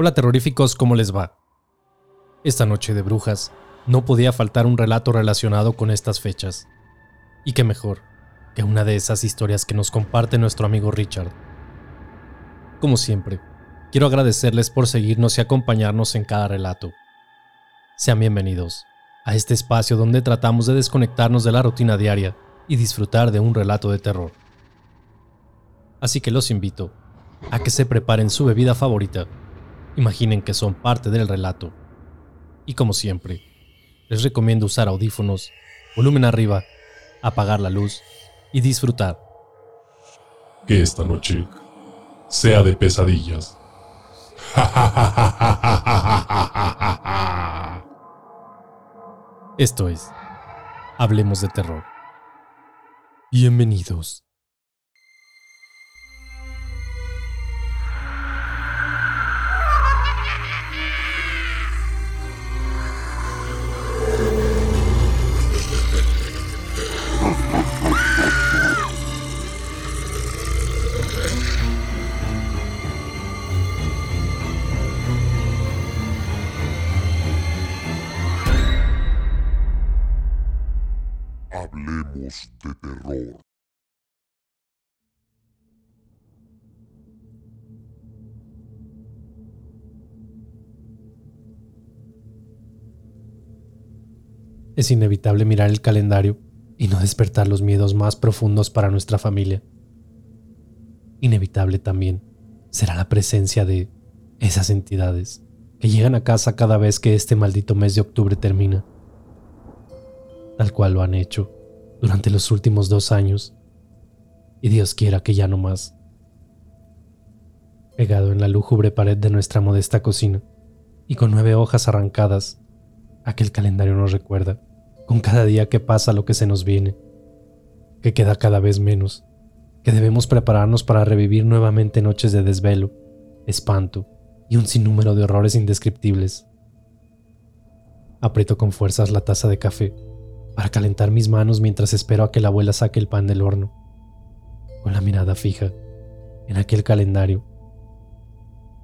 Hola terroríficos, ¿cómo les va? Esta noche de brujas no podía faltar un relato relacionado con estas fechas. Y qué mejor que una de esas historias que nos comparte nuestro amigo Richard. Como siempre, quiero agradecerles por seguirnos y acompañarnos en cada relato. Sean bienvenidos a este espacio donde tratamos de desconectarnos de la rutina diaria y disfrutar de un relato de terror. Así que los invito a que se preparen su bebida favorita, imaginen que son parte del relato y como siempre, les recomiendo usar audífonos, volumen arriba, apagar la luz y disfrutar. Que esta noche sea de pesadillas. Esto es Hablemos de Terror. Bienvenidos. Es inevitable mirar el calendario y no despertar los miedos más profundos para nuestra familia. Inevitable también será la presencia de esas entidades que llegan a casa cada vez que este maldito mes de octubre termina, tal cual lo han hecho durante los últimos dos años, y Dios quiera que ya no más. Pegado en la lúgubre pared de nuestra modesta cocina, y con nueve hojas arrancadas, aquel calendario nos recuerda, con cada día que pasa lo que se nos viene, que queda cada vez menos, que debemos prepararnos para revivir nuevamente noches de desvelo, espanto y un sinnúmero de horrores indescriptibles. Aprieto con fuerzas la taza de café para calentar mis manos mientras espero a que la abuela saque el pan del horno, con la mirada fija en aquel calendario,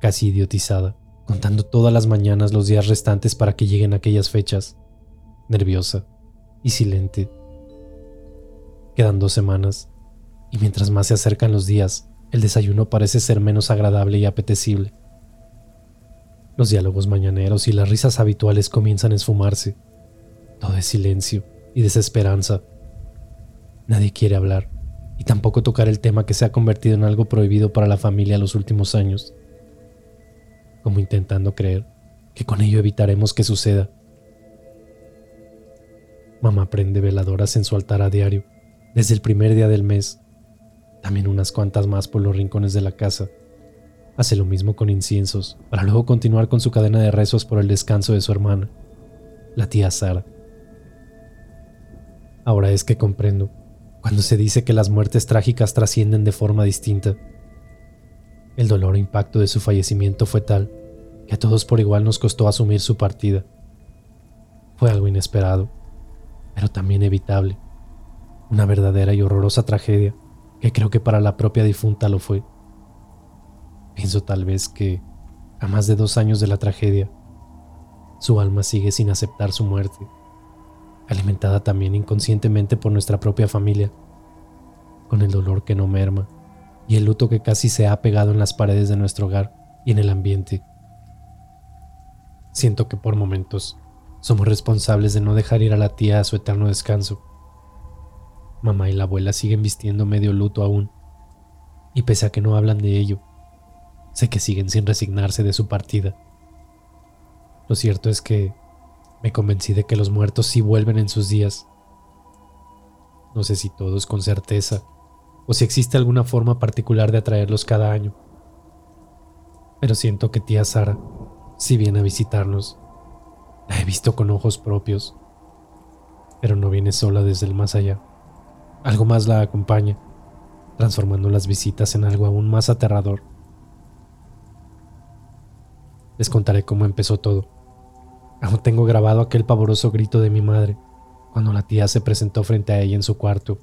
casi idiotizada, contando todas las mañanas los días restantes para que lleguen aquellas fechas, nerviosa y silente. Quedan dos semanas, y mientras más se acercan los días, el desayuno parece ser menos agradable y apetecible. Los diálogos mañaneros y las risas habituales comienzan a esfumarse. Todo es silencio y desesperanza. Nadie quiere hablar y tampoco tocar el tema que se ha convertido en algo prohibido para la familia los últimos años, como intentando creer que con ello evitaremos que suceda. Mamá prende veladoras en su altar a diario, desde el primer día del mes, también unas cuantas más por los rincones de la casa. Hace lo mismo con inciensos, para luego continuar con su cadena de rezos por el descanso de su hermana, la tía Sara. Ahora es que comprendo, cuando se dice que las muertes trágicas trascienden de forma distinta. El dolor e impacto de su fallecimiento fue tal que a todos por igual nos costó asumir su partida. Fue algo inesperado, pero también evitable. Una verdadera y horrorosa tragedia que creo que para la propia difunta lo fue. Pienso tal vez que, a más de dos años de la tragedia, su alma sigue sin aceptar su muerte alimentada también inconscientemente por nuestra propia familia, con el dolor que no merma y el luto que casi se ha pegado en las paredes de nuestro hogar y en el ambiente. Siento que por momentos somos responsables de no dejar ir a la tía a su eterno descanso. Mamá y la abuela siguen vistiendo medio luto aún, y pese a que no hablan de ello, sé que siguen sin resignarse de su partida. Lo cierto es que me convencí de que los muertos sí vuelven en sus días. No sé si todos con certeza, o si existe alguna forma particular de atraerlos cada año. Pero siento que tía Sara, si viene a visitarnos, la he visto con ojos propios, pero no viene sola desde el más allá. Algo más la acompaña, transformando las visitas en algo aún más aterrador. Les contaré cómo empezó todo. Aún tengo grabado aquel pavoroso grito de mi madre cuando la tía se presentó frente a ella en su cuarto.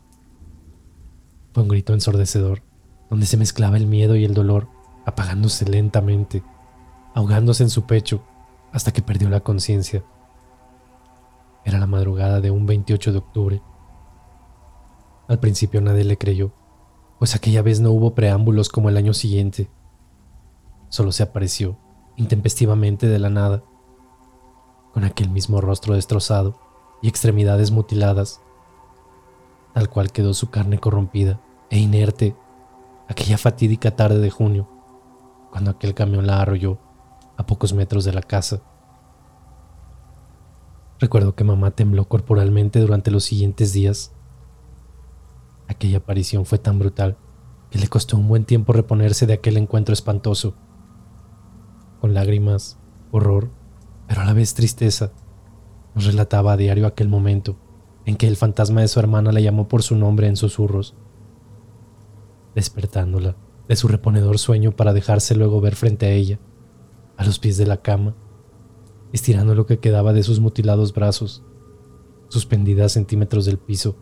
Fue un grito ensordecedor, donde se mezclaba el miedo y el dolor, apagándose lentamente, ahogándose en su pecho hasta que perdió la conciencia. Era la madrugada de un 28 de octubre. Al principio nadie le creyó, pues aquella vez no hubo preámbulos como el año siguiente. Solo se apareció, intempestivamente de la nada, con aquel mismo rostro destrozado y extremidades mutiladas, tal cual quedó su carne corrompida e inerte aquella fatídica tarde de junio, cuando aquel camión la arrolló a pocos metros de la casa. Recuerdo que mamá tembló corporalmente durante los siguientes días. Aquella aparición fue tan brutal que le costó un buen tiempo reponerse de aquel encuentro espantoso. Con lágrimas, horror, pero a la vez tristeza, nos relataba a diario aquel momento en que el fantasma de su hermana la llamó por su nombre en susurros, despertándola de su reponedor sueño para dejarse luego ver frente a ella, a los pies de la cama, estirando lo que quedaba de sus mutilados brazos, suspendida a centímetros del piso,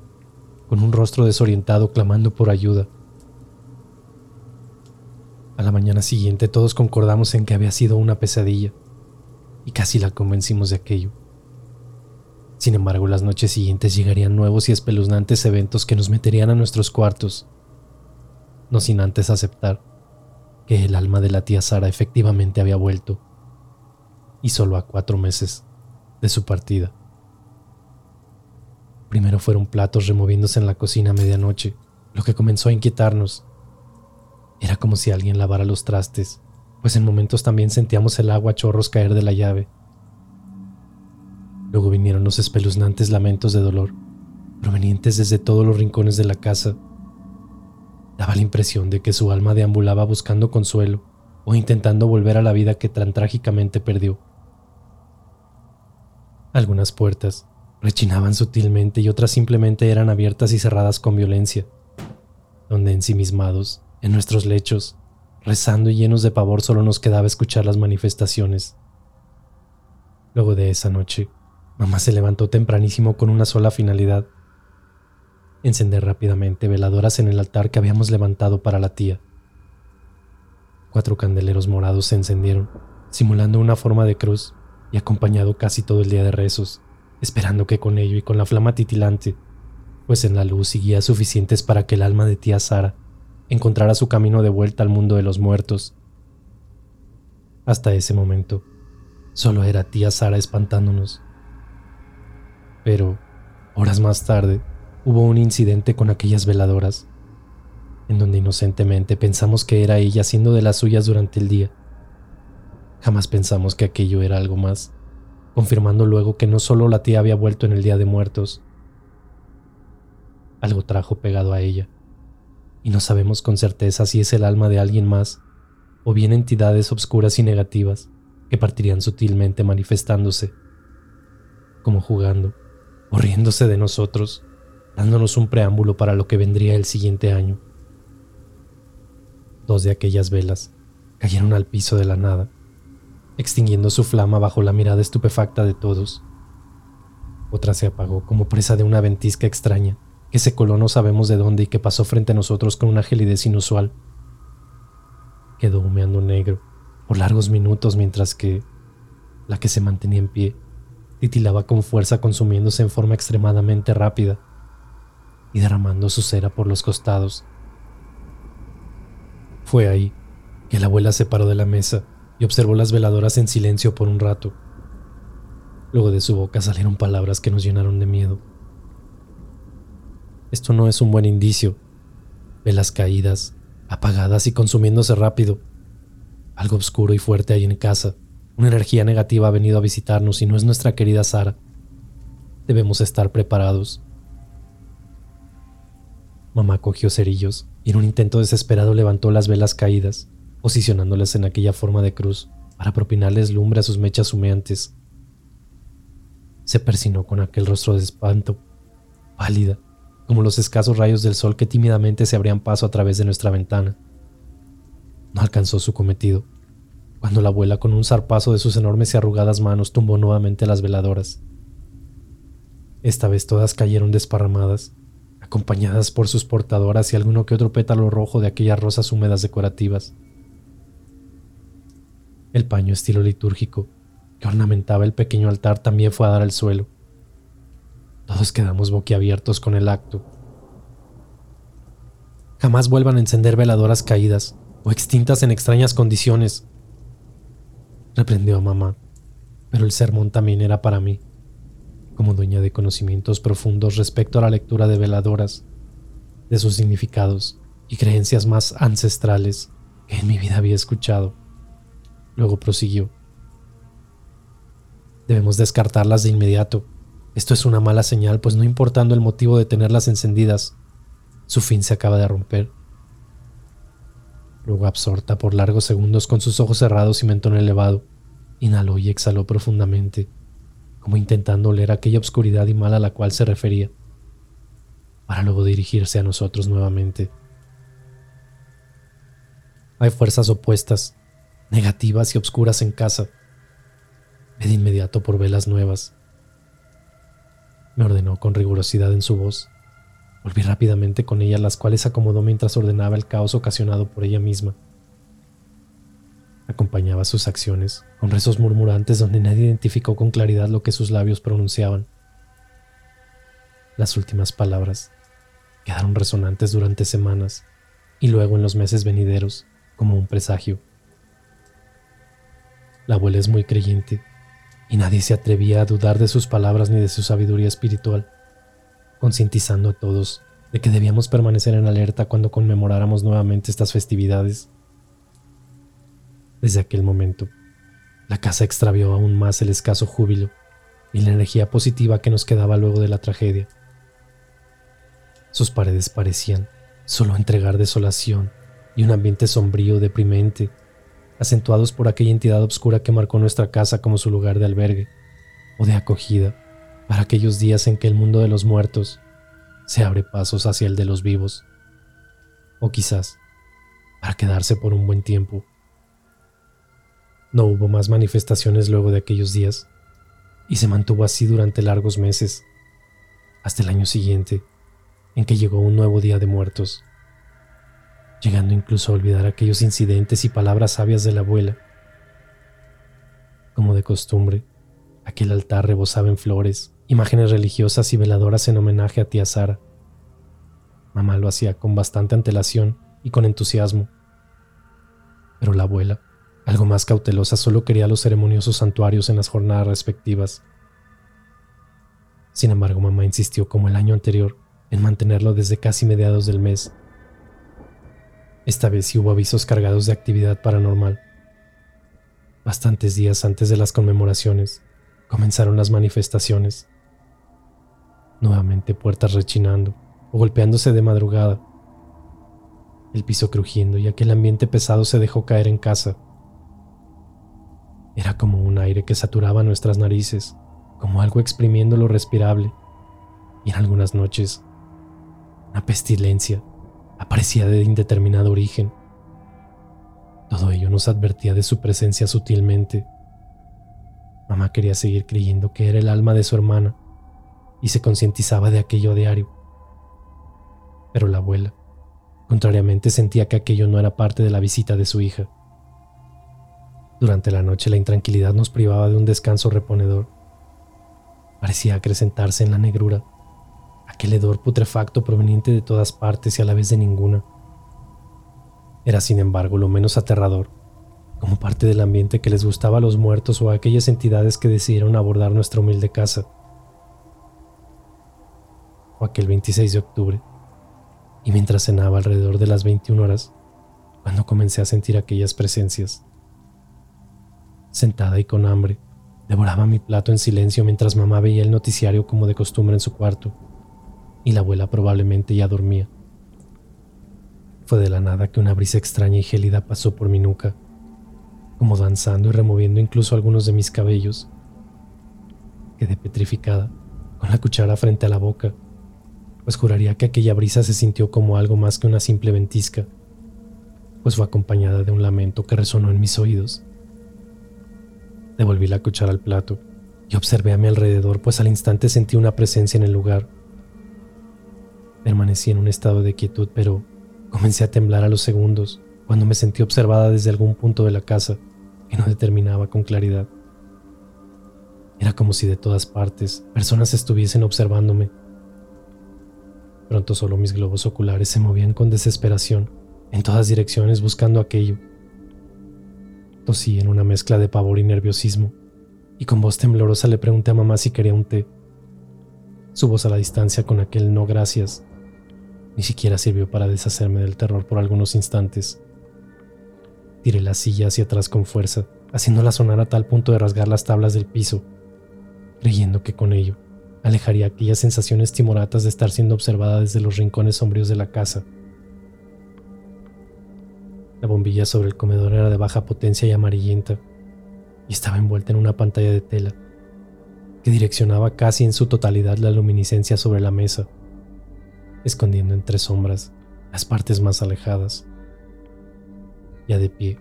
con un rostro desorientado clamando por ayuda. A la mañana siguiente todos concordamos en que había sido una pesadilla, y casi la convencimos de aquello. Sin embargo, las noches siguientes llegarían nuevos y espeluznantes eventos que nos meterían a nuestros cuartos, no sin antes aceptar que el alma de la tía Sara efectivamente había vuelto, y solo a cuatro meses de su partida. Primero fueron platos removiéndose en la cocina a medianoche, lo que comenzó a inquietarnos. Era como si alguien lavara los trastes, pues en momentos también sentíamos el agua a chorros caer de la llave Luego vinieron los espeluznantes lamentos de dolor, provenientes desde todos los rincones de la casa. Daba la impresión de que su alma deambulaba buscando consuelo o intentando volver a la vida que tan trágicamente perdió. Algunas puertas rechinaban sutilmente y otras simplemente eran abiertas y cerradas con violencia, donde ensimismados, en nuestros lechos, rezando y llenos de pavor solo nos quedaba escuchar las manifestaciones. Luego de esa noche, Mamá se levantó tempranísimo con una sola finalidad. Encender rápidamente veladoras en el altar que habíamos levantado para la tía. Cuatro candeleros morados se encendieron, simulando una forma de cruz y acompañado casi todo el día de rezos, esperando que con ello y con la flama titilante, pues en la luz y guías suficientes para que el alma de tía Sara encontrara su camino de vuelta al mundo de los muertos. Hasta ese momento, solo era tía Sara espantándonos pero, horas más tarde, hubo un incidente con aquellas veladoras, en donde inocentemente pensamos que era ella haciendo de las suyas durante el día. Jamás pensamos que aquello era algo más, confirmando luego que no solo la tía había vuelto en el Día de Muertos, algo trajo pegado a ella, y no sabemos con certeza si es el alma de alguien más o bien entidades obscuras y negativas que partirían sutilmente manifestándose, como jugando o riéndose de nosotros, dándonos un preámbulo para lo que vendría el siguiente año. Dos de aquellas velas cayeron al piso de la nada, extinguiendo su flama bajo la mirada estupefacta de todos. Otra se apagó como presa de una ventisca extraña que se coló no sabemos de dónde y que pasó frente a nosotros con una gelidez inusual. Quedó humeando negro por largos minutos mientras que la que se mantenía en pie titilaba con fuerza consumiéndose en forma extremadamente rápida y derramando su cera por los costados. Fue ahí que la abuela se paró de la mesa y observó las veladoras en silencio por un rato. Luego de su boca salieron palabras que nos llenaron de miedo. Esto no es un buen indicio. Velas caídas, apagadas y consumiéndose rápido. Algo oscuro y fuerte hay en casa. Una energía negativa ha venido a visitarnos y no es nuestra querida Sara. Debemos estar preparados. Mamá cogió cerillos y en un intento desesperado levantó las velas caídas, posicionándolas en aquella forma de cruz para propinarles lumbre a sus mechas humeantes. Se persinó con aquel rostro de espanto, pálida, como los escasos rayos del sol que tímidamente se abrían paso a través de nuestra ventana. No alcanzó su cometido, cuando la abuela con un zarpazo de sus enormes y arrugadas manos tumbó nuevamente las veladoras. Esta vez todas cayeron desparramadas, acompañadas por sus portadoras y alguno que otro pétalo rojo de aquellas rosas húmedas decorativas. El paño estilo litúrgico que ornamentaba el pequeño altar también fue a dar al suelo. Todos quedamos boquiabiertos con el acto. Jamás vuelvan a encender veladoras caídas o extintas en extrañas condiciones, reprendió a mamá, pero el sermón también era para mí, como dueña de conocimientos profundos respecto a la lectura de veladoras, de sus significados y creencias más ancestrales que en mi vida había escuchado. Luego prosiguió. Debemos descartarlas de inmediato. Esto es una mala señal, pues no importando el motivo de tenerlas encendidas, su fin se acaba de romper. Luego, absorta por largos segundos con sus ojos cerrados y mentón elevado, inhaló y exhaló profundamente, como intentando oler aquella obscuridad y mal a la cual se refería, para luego dirigirse a nosotros nuevamente. Hay fuerzas opuestas, negativas y obscuras en casa. Ve de inmediato por velas nuevas. Me ordenó con rigurosidad en su voz Volví rápidamente con ella, las cuales acomodó mientras ordenaba el caos ocasionado por ella misma. Acompañaba sus acciones con rezos murmurantes donde nadie identificó con claridad lo que sus labios pronunciaban. Las últimas palabras quedaron resonantes durante semanas y luego en los meses venideros como un presagio. La abuela es muy creyente y nadie se atrevía a dudar de sus palabras ni de su sabiduría espiritual concientizando a todos de que debíamos permanecer en alerta cuando conmemoráramos nuevamente estas festividades. Desde aquel momento, la casa extravió aún más el escaso júbilo y la energía positiva que nos quedaba luego de la tragedia. Sus paredes parecían solo entregar desolación y un ambiente sombrío, deprimente, acentuados por aquella entidad oscura que marcó nuestra casa como su lugar de albergue o de acogida para aquellos días en que el mundo de los muertos se abre pasos hacia el de los vivos, o quizás para quedarse por un buen tiempo. No hubo más manifestaciones luego de aquellos días, y se mantuvo así durante largos meses, hasta el año siguiente, en que llegó un nuevo día de muertos, llegando incluso a olvidar aquellos incidentes y palabras sabias de la abuela. Como de costumbre, aquel altar rebosaba en flores, imágenes religiosas y veladoras en homenaje a tía Sara. Mamá lo hacía con bastante antelación y con entusiasmo. Pero la abuela, algo más cautelosa, solo quería los ceremoniosos santuarios en las jornadas respectivas. Sin embargo, mamá insistió, como el año anterior, en mantenerlo desde casi mediados del mes. Esta vez sí hubo avisos cargados de actividad paranormal. Bastantes días antes de las conmemoraciones, comenzaron las manifestaciones nuevamente puertas rechinando o golpeándose de madrugada, el piso crujiendo y aquel ambiente pesado se dejó caer en casa. Era como un aire que saturaba nuestras narices, como algo exprimiendo lo respirable, y en algunas noches una pestilencia aparecía de indeterminado origen. Todo ello nos advertía de su presencia sutilmente. Mamá quería seguir creyendo que era el alma de su hermana, y se concientizaba de aquello a diario. Pero la abuela, contrariamente, sentía que aquello no era parte de la visita de su hija. Durante la noche la intranquilidad nos privaba de un descanso reponedor. Parecía acrecentarse en la negrura, aquel hedor putrefacto proveniente de todas partes y a la vez de ninguna. Era sin embargo lo menos aterrador, como parte del ambiente que les gustaba a los muertos o a aquellas entidades que decidieron abordar nuestra humilde casa o aquel 26 de octubre, y mientras cenaba alrededor de las 21 horas, cuando comencé a sentir aquellas presencias. Sentada y con hambre, devoraba mi plato en silencio mientras mamá veía el noticiario como de costumbre en su cuarto, y la abuela probablemente ya dormía. Fue de la nada que una brisa extraña y gélida pasó por mi nuca, como danzando y removiendo incluso algunos de mis cabellos. Quedé petrificada, con la cuchara frente a la boca, pues juraría que aquella brisa se sintió como algo más que una simple ventisca, pues fue acompañada de un lamento que resonó en mis oídos. Devolví la cuchara al plato y observé a mi alrededor, pues al instante sentí una presencia en el lugar. Permanecí en un estado de quietud, pero comencé a temblar a los segundos cuando me sentí observada desde algún punto de la casa que no determinaba con claridad. Era como si de todas partes personas estuviesen observándome. Pronto solo mis globos oculares se movían con desesperación en todas direcciones buscando aquello. Tosí en una mezcla de pavor y nerviosismo, y con voz temblorosa le pregunté a mamá si quería un té. Su voz a la distancia con aquel no gracias ni siquiera sirvió para deshacerme del terror por algunos instantes. Tiré la silla hacia atrás con fuerza, haciéndola sonar a tal punto de rasgar las tablas del piso, creyendo que con ello alejaría aquellas sensaciones timoratas de estar siendo observada desde los rincones sombríos de la casa. La bombilla sobre el comedor era de baja potencia y amarillenta, y estaba envuelta en una pantalla de tela que direccionaba casi en su totalidad la luminiscencia sobre la mesa, escondiendo entre sombras las partes más alejadas. Ya de pie,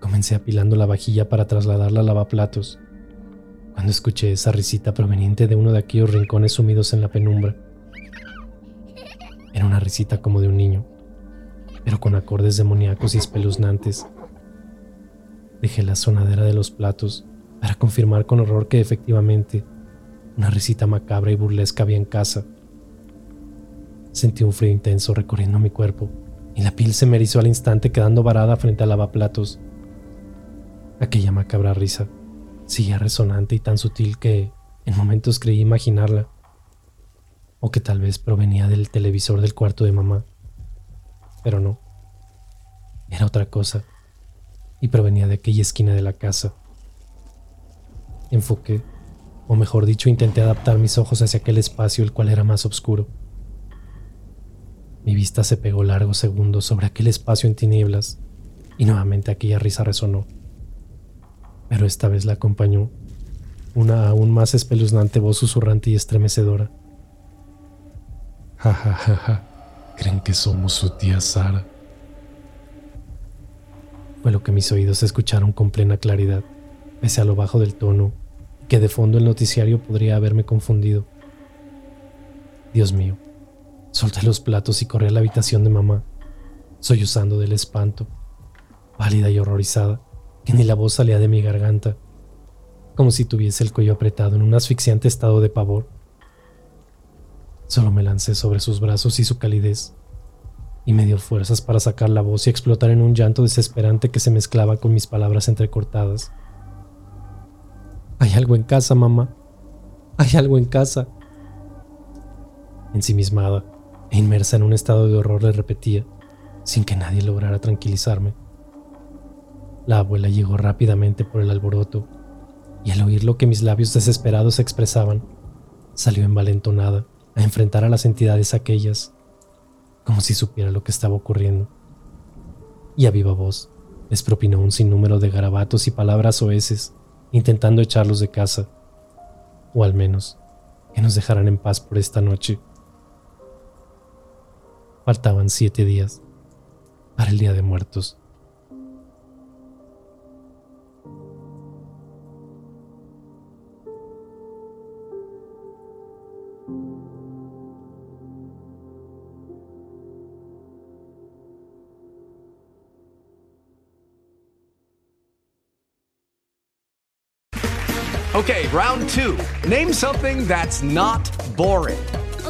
comencé apilando la vajilla para trasladarla a lavaplatos, cuando escuché esa risita proveniente de uno de aquellos rincones sumidos en la penumbra. Era una risita como de un niño, pero con acordes demoníacos y espeluznantes. Dejé la sonadera de los platos para confirmar con horror que efectivamente una risita macabra y burlesca había en casa. Sentí un frío intenso recorriendo mi cuerpo y la piel se me erizó al instante quedando varada frente al lavaplatos. Aquella macabra risa seguía resonante y tan sutil que en momentos creí imaginarla, o que tal vez provenía del televisor del cuarto de mamá pero no. Era otra cosa, y provenía de aquella esquina de la casa. Enfoqué, o mejor dicho, intenté adaptar mis ojos hacia aquel espacio el cual era más oscuro. Mi vista se pegó largos segundos sobre aquel espacio en tinieblas, y nuevamente aquella risa resonó. Pero esta vez la acompañó una aún más espeluznante voz susurrante y estremecedora. Ja, ja, ja, ja. Creen que somos su tía Sara. Fue lo que mis oídos escucharon con plena claridad, pese a lo bajo del tono, que de fondo el noticiario podría haberme confundido. Dios mío, solté los platos y corrí a la habitación de mamá, sollozando del espanto, pálida y horrorizada, que ni la voz salía de mi garganta, como si tuviese el cuello apretado en un asfixiante estado de pavor. Solo me lancé sobre sus brazos y su calidez, y me dio fuerzas para sacar la voz y explotar en un llanto desesperante que se mezclaba con mis palabras entrecortadas. Hay algo en casa, mamá. Hay algo en casa. Ensimismada e inmersa en un estado de horror le repetía, sin que nadie lograra tranquilizarme. La abuela llegó rápidamente por el alboroto, y al oír lo que mis labios desesperados expresaban, salió envalentonada a enfrentar a las entidades aquellas, como si supiera lo que estaba ocurriendo. Y a viva voz les propinó un sinnúmero de garabatos y palabras oeces, intentando echarlos de casa, o al menos que nos dejaran en paz por esta noche. Faltaban siete días para el Día de Muertos. Okay, round two. Name something that's not boring.